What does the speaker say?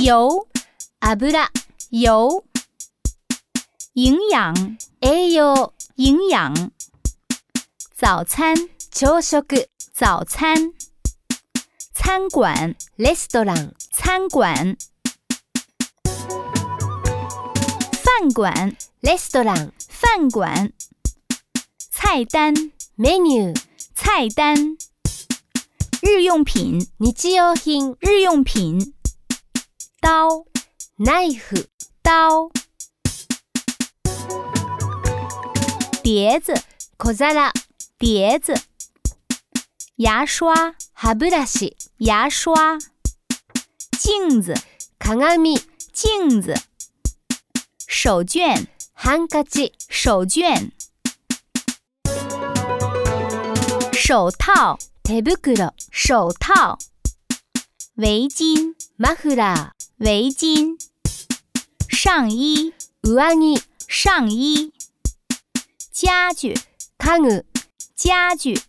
油油、油，营养栄養、营养，早餐朝食、早餐，餐馆レストラン、餐馆，饭馆レストラン、饭馆，菜单メニュー、菜单，日用品日用品、日用品， 刀ナイフ、刀，碟子小皿、碟子，牙刷歯ブラシ、牙刷，镜子鏡、镜子，手绢ハンカチ、手绢，手套手袋、手套， 围巾マフラ围巾，上衣ー、上着、上衣，家具家具、家具，